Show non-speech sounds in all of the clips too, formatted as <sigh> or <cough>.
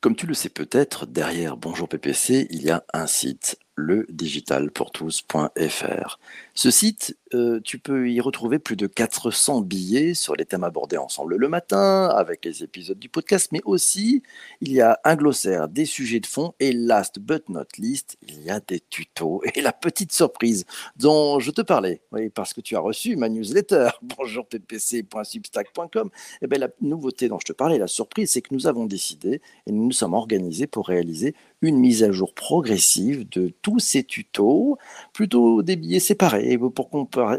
Comme tu le sais peut-être, derrière Bonjour PPC, il y a un site, le digitalpourtous.fr. Ce site, euh, tu peux y retrouver plus de 400 billets sur les thèmes abordés ensemble le matin, avec les épisodes du podcast, mais aussi il y a un glossaire, des sujets de fond, et last but not least, il y a des tutos. Et la petite surprise dont je te parlais, oui, parce que tu as reçu ma newsletter, <laughs> bonjourppc.substack.com, et eh bien la nouveauté dont je te parlais, la surprise, c'est que nous avons décidé, et nous nous sommes organisés pour réaliser une mise à jour progressive de tous ces tutos, plutôt des billets séparés, pour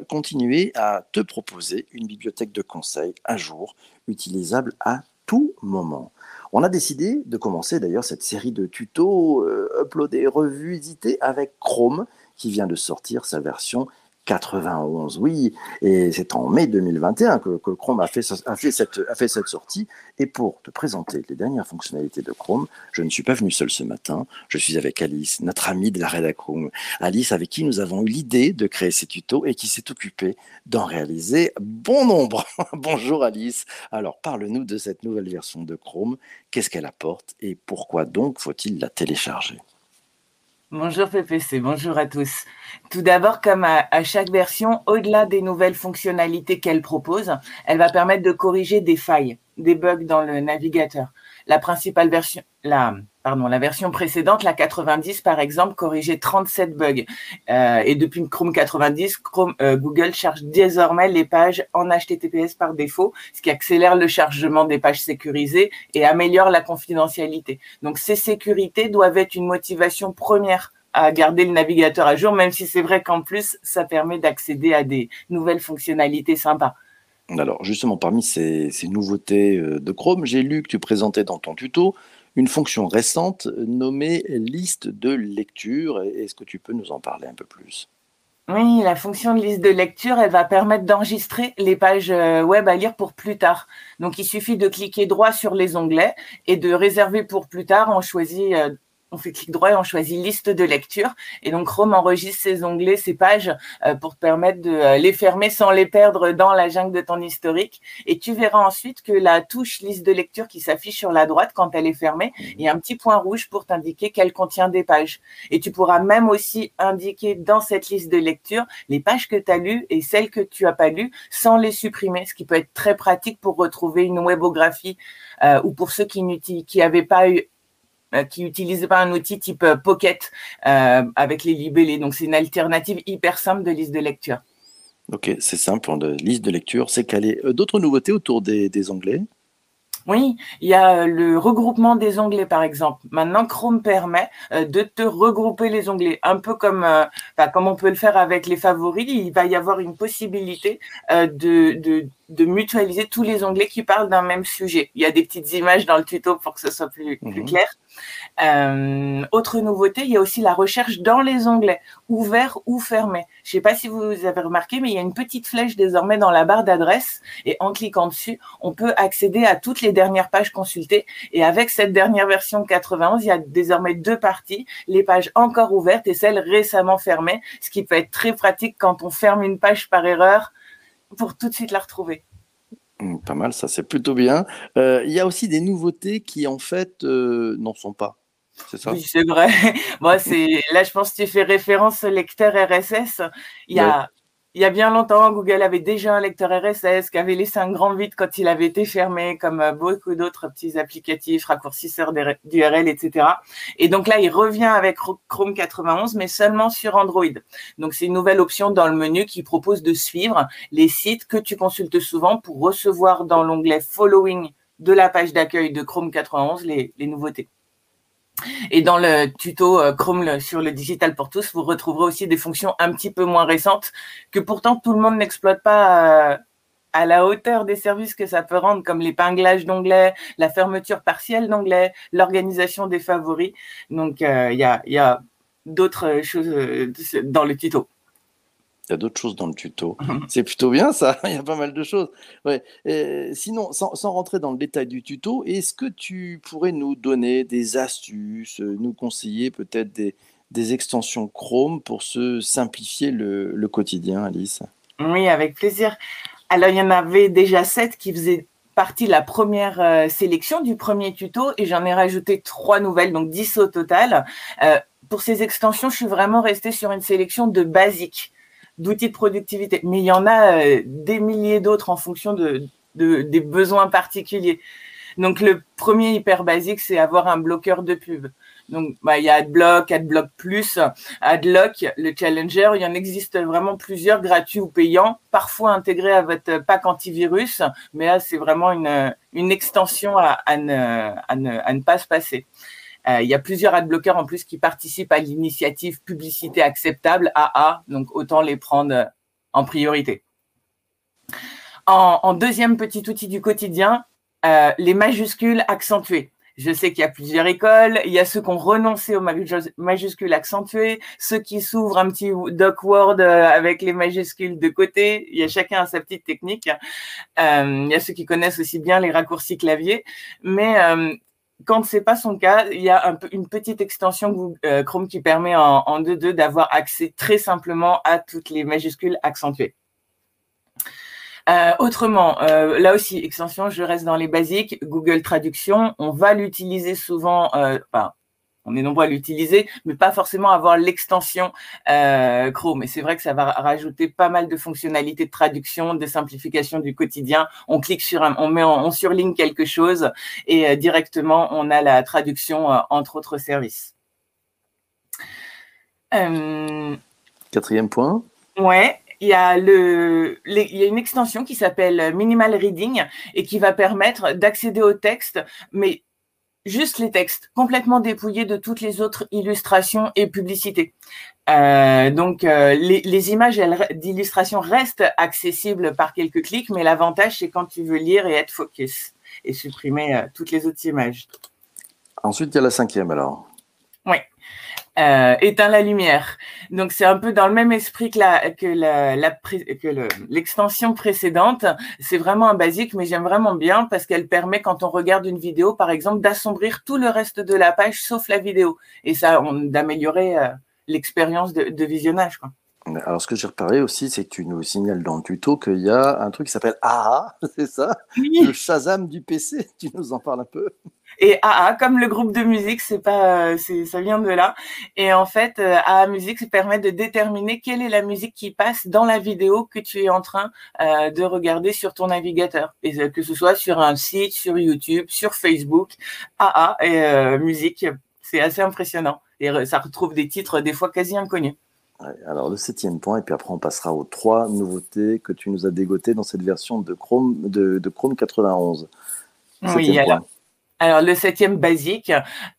continuer à te proposer une bibliothèque de conseils à jour, utilisable à tout moment. On a décidé de commencer d'ailleurs cette série de tutos euh, uploadés, revisités avec Chrome, qui vient de sortir sa version 91, oui. Et c'est en mai 2021 que, Chrome a fait, cette, sortie. Et pour te présenter les dernières fonctionnalités de Chrome, je ne suis pas venu seul ce matin. Je suis avec Alice, notre amie de la Chrome. Alice, avec qui nous avons eu l'idée de créer ces tutos et qui s'est occupée d'en réaliser bon nombre. <laughs> Bonjour Alice. Alors, parle-nous de cette nouvelle version de Chrome. Qu'est-ce qu'elle apporte et pourquoi donc faut-il la télécharger? Bonjour PPC, bonjour à tous. Tout d'abord, comme à, chaque version, au-delà des nouvelles fonctionnalités qu'elle propose, elle va permettre de corriger des failles, des bugs dans le navigateur. La principale version, la, pardon, la version précédente, la 90 par exemple, corrigeait 37 bugs. Euh, et depuis Chrome 90, Chrome, euh, Google charge désormais les pages en HTTPS par défaut, ce qui accélère le chargement des pages sécurisées et améliore la confidentialité. Donc ces sécurités doivent être une motivation première à garder le navigateur à jour, même si c'est vrai qu'en plus, ça permet d'accéder à des nouvelles fonctionnalités sympas. Alors justement, parmi ces, ces nouveautés euh, de Chrome, j'ai lu que tu présentais dans ton tuto une fonction récente nommée liste de lecture. Est-ce que tu peux nous en parler un peu plus? Oui, la fonction de liste de lecture, elle va permettre d'enregistrer les pages euh, web à lire pour plus tard. Donc, il suffit de cliquer droit sur les onglets et de réserver pour plus tard. On choisit euh, on fait clic droit et on choisit liste de lecture. Et donc Chrome enregistre ces onglets, ces pages euh, pour te permettre de euh, les fermer sans les perdre dans la jungle de ton historique. Et tu verras ensuite que la touche liste de lecture qui s'affiche sur la droite quand elle est fermée, il y a un petit point rouge pour t'indiquer qu'elle contient des pages. Et tu pourras même aussi indiquer dans cette liste de lecture les pages que tu as lues et celles que tu as pas lues sans les supprimer, ce qui peut être très pratique pour retrouver une webographie euh, ou pour ceux qui n'avaient pas eu euh, qui n'utilisent pas un outil type euh, Pocket euh, avec les libellés. Donc, c'est une alternative hyper simple de liste de lecture. Ok, c'est simple, de liste de lecture, c'est calé. D'autres nouveautés autour des, des onglets oui, il y a le regroupement des onglets, par exemple. Maintenant, Chrome permet de te regrouper les onglets, un peu comme, comme on peut le faire avec les favoris. Il va y avoir une possibilité de, de, de mutualiser tous les onglets qui parlent d'un même sujet. Il y a des petites images dans le tuto pour que ce soit plus, plus mhm. clair. Euh, autre nouveauté, il y a aussi la recherche dans les onglets, ouverts ou fermés. Je ne sais pas si vous avez remarqué, mais il y a une petite flèche désormais dans la barre d'adresse et en cliquant dessus, on peut accéder à toutes les dernières pages consultées. Et avec cette dernière version 91, il y a désormais deux parties, les pages encore ouvertes et celles récemment fermées, ce qui peut être très pratique quand on ferme une page par erreur pour tout de suite la retrouver. Hmm, pas mal, ça c'est plutôt bien. Euh, il y a aussi des nouveautés qui en fait euh, n'en sont pas. C'est ça? Oui, c'est vrai. <laughs> Moi, c'est là, je pense que tu fais référence au lecteur RSS. Il y a, il y a bien longtemps, Google avait déjà un lecteur RSS qui avait laissé un grand vide quand il avait été fermé, comme euh, beaucoup d'autres petits applicatifs, raccourcisseurs d'URL, etc. Et donc là, il revient avec Chrome 91, mais seulement sur Android. Donc c'est une nouvelle option dans le menu qui propose de suivre les sites que tu consultes souvent pour recevoir dans l'onglet Following de la page d'accueil de Chrome 91 les nouveautés. Et dans le tuto euh, Chrome sur le digital pour tous, vous retrouverez aussi des fonctions un petit peu moins récentes que pourtant tout le monde n'exploite pas euh, à la hauteur des services que ça peut rendre, comme l'épinglage d'onglets, la fermeture partielle d'onglets, l'organisation des favoris. Donc, euh, il y a, y a d'autres choses dans le tuto. Il y a d'autres choses dans le tuto. <laughs> C'est plutôt bien ça, <laughs> il y a pas mal de choses. Ouais. sinon, sans, rentrer dans le détail du tuto, est-ce que tu pourrais nous donner des astuces, nous conseiller peut-être des, des, extensions Chrome pour se simplifier le, le, quotidien, Alice? Oui, avec plaisir. Alors, il y en avait déjà sept qui faisaient partie de la première euh, sélection du premier tuto et j'en ai rajouté trois nouvelles, donc 10 au total. Euh, pour ces extensions, je suis vraiment restée sur une sélection de basiques, d'outils de productivité. Mais il y en a euh, des milliers d'autres en fonction de, de, des besoins particuliers. Donc le premier hyper basique, c'est avoir un bloqueur de pub. Donc, bah, il y a AdBlock, AdBlock Plus, AdLock, le Challenger. Il y en existe vraiment plusieurs gratuits ou payants, parfois intégrés à votre pack antivirus, mais là, c'est vraiment une, une extension à, à, ne, à, ne, à ne pas se passer. Euh, il y a plusieurs adblockers en plus qui participent à l'initiative publicité acceptable AA, donc autant les prendre en priorité. En, deuxième petit outil du quotidien, euh, les majuscules accentuées. Je sais qu'il y a plusieurs écoles. Il y a ceux qui ont renoncé aux majuscules accentuées, ceux qui s'ouvrent un petit doc Word euh, avec les majuscules de côté. Il y a chacun sa petite technique. Euh, il y a ceux qui connaissent aussi bien les raccourcis clavier. Mais euh, quand c'est pas son cas, il y a une petite extension euh, Chrome qui permet en, en 2.2 d'avoir accès très simplement à toutes les majuscules accentuées. Euh, autrement, euh, là aussi, extension, je reste dans les basiques. Google Traduction, on va l'utiliser souvent, on est nombreux à l'utiliser, mais pas forcément avoir l'extension euh, Chrome. Et c'est vrai que ça va rajouter pas mal de fonctionnalités de traduction, de simplification du quotidien. On clique sur un, on met, on surligne quelque chose et euh, directement on a la traduction euh, entre autres services. Quatrième point. Ouais, il y a le, il y a une extension qui s'appelle Minimal Reading et qui va permettre d'accéder au texte, mais juste les textes, complètement dépouillés de toutes les autres illustrations et publicités. Euh, donc euh, les, les, images d'illustration restent accessibles par quelques clics, mais l'avantage c'est quand tu veux lire et être focus et supprimer euh, toutes les autres images. Ensuite, il y a la cinquième alors. Euh, éteint la lumière. Donc c'est un peu dans le même esprit que la que la, que l'extension précédente. C'est vraiment un basique, mais j'aime vraiment bien parce qu'elle permet quand on regarde une vidéo, par exemple, d'assombrir tout le reste de la page sauf la vidéo, et ça d'améliorer euh, l'expérience de, visionnage. Alors, ce que j'ai repéré aussi, c'est que tu nous signales dans le tuto qu'il y a un truc qui s'appelle AA, <laughs> c'est ça? Oui. Le Shazam du PC. <laughs> Tu nous en parles un peu? Et AA, comme le groupe de musique, c'est pas, c'est, ça vient de là. Et en fait, AA Musique permet de déterminer quelle est la musique qui passe dans la vidéo que tu es en train euh, de regarder sur ton navigateur, et que ce soit sur un site, sur YouTube, sur Facebook. AA et euh, musique, c'est assez impressionnant. Et ça retrouve des titres des fois quasi inconnus. Alors le septième point, et puis après on passera aux trois nouveautés que tu nous as dégotées dans cette version de Chrome, de, de Chrome 91. Oui, alors, alors, le septième basique,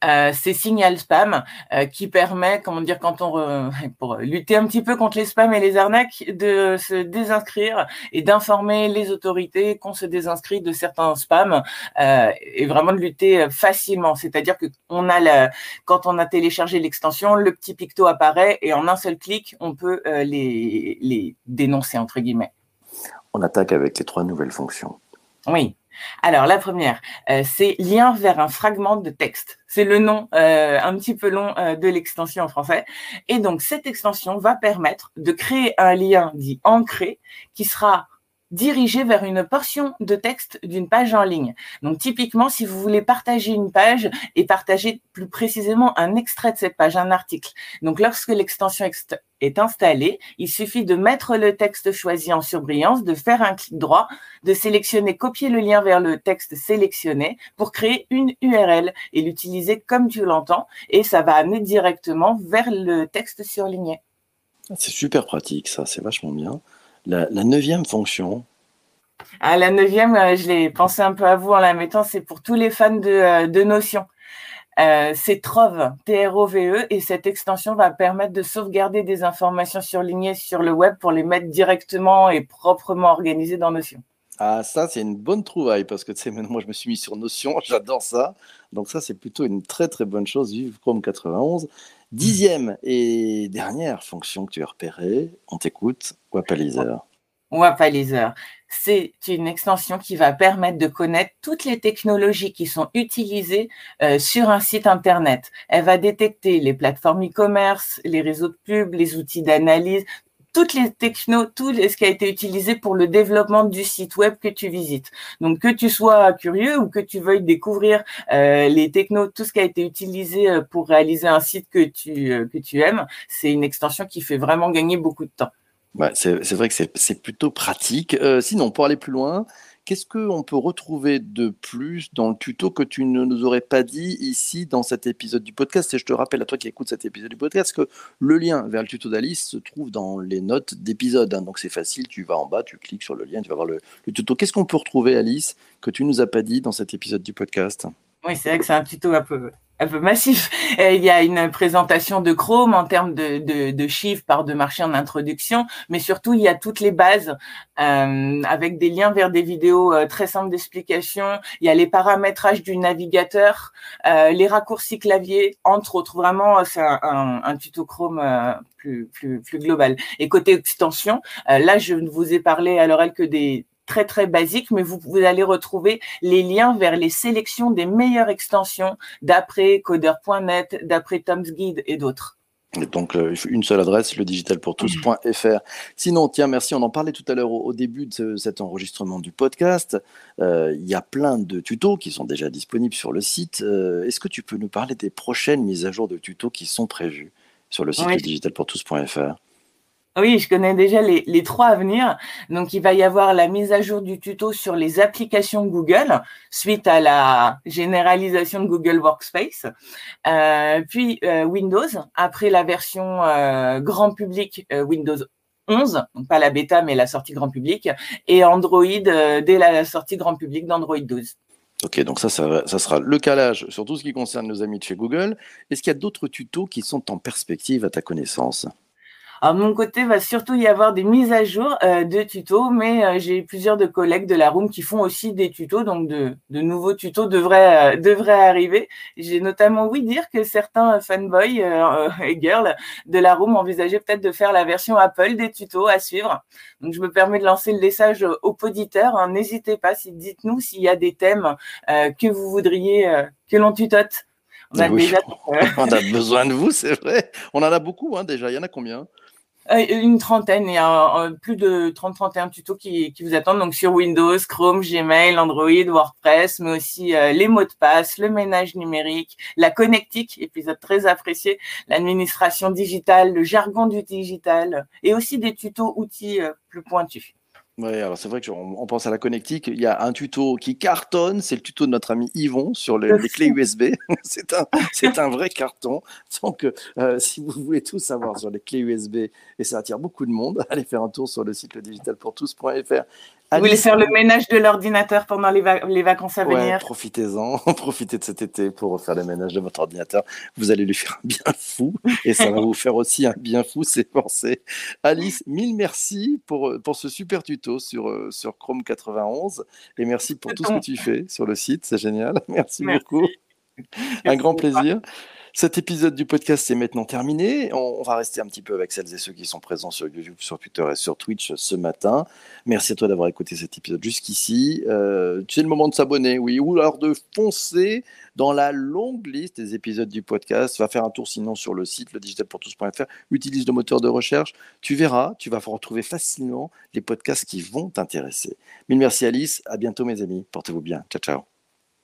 euh, c'est Signal Spam, euh, qui permet, comment dire, quand on <laughs> pour lutter un petit peu contre les spams et les arnaques, de se désinscrire et d'informer les autorités qu'on se désinscrit de certains spams euh, et vraiment de lutter facilement. C'est-à-dire que on a la, quand on a téléchargé l'extension, le petit picto apparaît et en un seul clic, on peut euh, les, les dénoncer entre guillemets. On attaque avec les trois nouvelles fonctions. Oui. Alors, la première, euh, c'est lien vers un fragment de texte. C'est le nom euh, un petit peu long euh, de l'extension en français. Et donc, cette extension va permettre de créer un lien dit ancré qui sera dirigé vers une portion de texte d'une page en ligne. Donc typiquement, si vous voulez partager une page et partager plus précisément un extrait de cette page, un article. Donc lorsque l'extension est installée, il suffit de mettre le texte choisi en surbrillance, de faire un clic droit, de sélectionner, copier le lien vers le texte sélectionné pour créer une URL et l'utiliser comme tu l'entends et ça va amener directement vers le texte surligné. C'est super pratique, ça, c'est vachement bien. La, neuvième fonction. Ah, la neuvième, euh, je l'ai pensé un peu à vous en la mettant, c'est pour tous les fans de, euh, Notion. Euh, c'est Trove, T-R-O-V-E, et cette extension va permettre de sauvegarder des informations surlignées sur le web pour les mettre directement et proprement organisées dans Notion. Ah, ça, c'est une bonne trouvaille parce que tu sais, moi, je me suis mis sur Notion, <laughs> j'adore ça. Donc, ça, c'est plutôt une très, très bonne chose. Vive Chrome 91. Dixième et dernière fonction que tu as repérée, on t'écoute, Wapalizer. Wapalizer, c'est une extension qui va permettre de connaître toutes les technologies qui sont utilisées euh, sur un site internet. Elle va détecter les plateformes e-commerce, les réseaux de pub, les outils d'analyse, toutes les technos, tout ce qui a été utilisé pour le développement du site web que tu visites. Donc que tu sois curieux ou que tu veuilles découvrir euh, les technos, tout ce qui a été utilisé euh, pour réaliser un site que tu euh, que tu aimes, c'est une extension qui fait vraiment gagner beaucoup de temps. Ouais, c'est vrai que c'est plutôt pratique. sinon, pour aller plus loin, Qu'est-ce qu'on peut retrouver de plus dans le tuto que tu ne nous aurais pas dit ici dans cet épisode du podcast? Et je te rappelle à toi qui écoutes cet épisode du podcast que le lien vers le tuto d'Alice se trouve dans les notes d'épisode. Hein. donc c'est facile, tu vas en bas, tu cliques sur le lien, tu vas voir le, le tuto. Qu'est-ce qu'on peut retrouver, Alice, que tu nous as pas dit dans cet épisode du podcast? Oui, c'est vrai que c'est un tuto un peu un peu massif. il y a une présentation de Chrome en termes de, de, chiffres par de marché en introduction, mais surtout il y a toutes les bases euh, avec des liens vers des vidéos euh, très simples d'explication. Il y a les paramétrages du navigateur, euh, les raccourcis clavier, entre autres. Vraiment, c'est un, un, tuto Chrome plus, plus, plus global. Et côté extension, là je ne vous ai parlé à l'oreille que des très très basique, mais vous, vous allez retrouver les liens vers les sélections des meilleures extensions d'après Coder.net, d'après Tom's Guide et d'autres. Et donc, euh, une seule adresse, le digitalpourtous.fr. Sinon, tiens, merci, on en parlait tout à l'heure au, début de cet enregistrement du podcast. Euh, il y a plein de tutos qui sont déjà disponibles sur le site. Euh, est-ce que tu peux nous parler des prochaines mises à jour de tutos qui sont prévues sur le site oui. digitalpourtous.fr oui, je connais déjà les, trois à venir. Donc, il va y avoir la mise à jour du tuto sur les applications Google suite à la généralisation de Google Workspace. Euh, puis euh, Windows, après la version euh, grand public Windows 11, donc pas la bêta, mais la sortie grand public, et Android dès la sortie grand public d'Android 12. Ok, donc ça, ça, ça, sera le calage sur tout ce qui concerne nos amis de chez Google. Est-ce qu'il y a d'autres tutos qui sont en perspective à ta connaissance? À mon côté, va surtout y avoir des mises à jour euh, de tutos, mais euh, j'ai plusieurs de collègues de la room qui font aussi des tutos, donc de, de nouveaux tutos devraient, euh, devraient arriver. J'ai notamment oui dire que certains fanboys et girls de la room envisageaient peut-être de faire la version Apple des tutos à suivre. Donc je me permets de lancer le message aux auditeurs. Hein. N'hésitez pas, si, dites-nous s'il y a des thèmes que vous voudriez que l'on tutote. On a, déjà... <laughs> on a besoin de vous, c'est vrai. On en a beaucoup hein, déjà. Il y en a combien? Une trentaine, il y a plus de 30-31 tutos qui, qui, vous attendent donc sur Windows, Chrome, Gmail, Android, WordPress, mais aussi euh, les mots de passe, le ménage numérique, la connectique, épisode très apprécié, l'administration digitale, le jargon du digital et aussi des tutos outils euh, plus pointus. Oui, alors c'est vrai qu'on pense à la connectique. Il y a un tuto qui cartonne, c'est le tuto de notre ami Yvon sur les, clés USB. <laughs> c'est un, c'est un vrai carton. Donc, euh, si vous voulez tout savoir sur les clés USB, et ça attire beaucoup de monde, allez faire un tour sur le site digitalpourtous.fr. Vous voulez faire le ménage de l'ordinateur pendant les, les, vacances à venir? Profitez-en, <laughs> profitez de cet été pour faire le ménage de votre ordinateur. Vous allez lui faire un bien fou et ça va vous faire aussi un bien fou, c'est pensé. Alice, mille merci pour, pour ce super tuto sur, euh, sur Chrome 91 et merci pour tout ce que tu fais sur le site, c'est génial. <laughs> Merci, merci. beaucoup. Un grand plaisir. Cet épisode du podcast est maintenant terminé. On, va rester un petit peu avec celles et ceux qui sont présents sur YouTube, sur Twitter et sur Twitch ce matin. Merci à toi d'avoir écouté cet épisode jusqu'ici. Euh, c'est le moment de s'abonner, oui, ou alors de foncer dans la longue liste des épisodes du podcast. Va faire un tour sinon sur le site ledigitalpourtous.fr. Utilise le moteur de recherche. Tu verras, tu vas retrouver facilement les podcasts qui vont t'intéresser. Mille merci Alice. À bientôt mes amis. Portez-vous bien. Ciao ciao.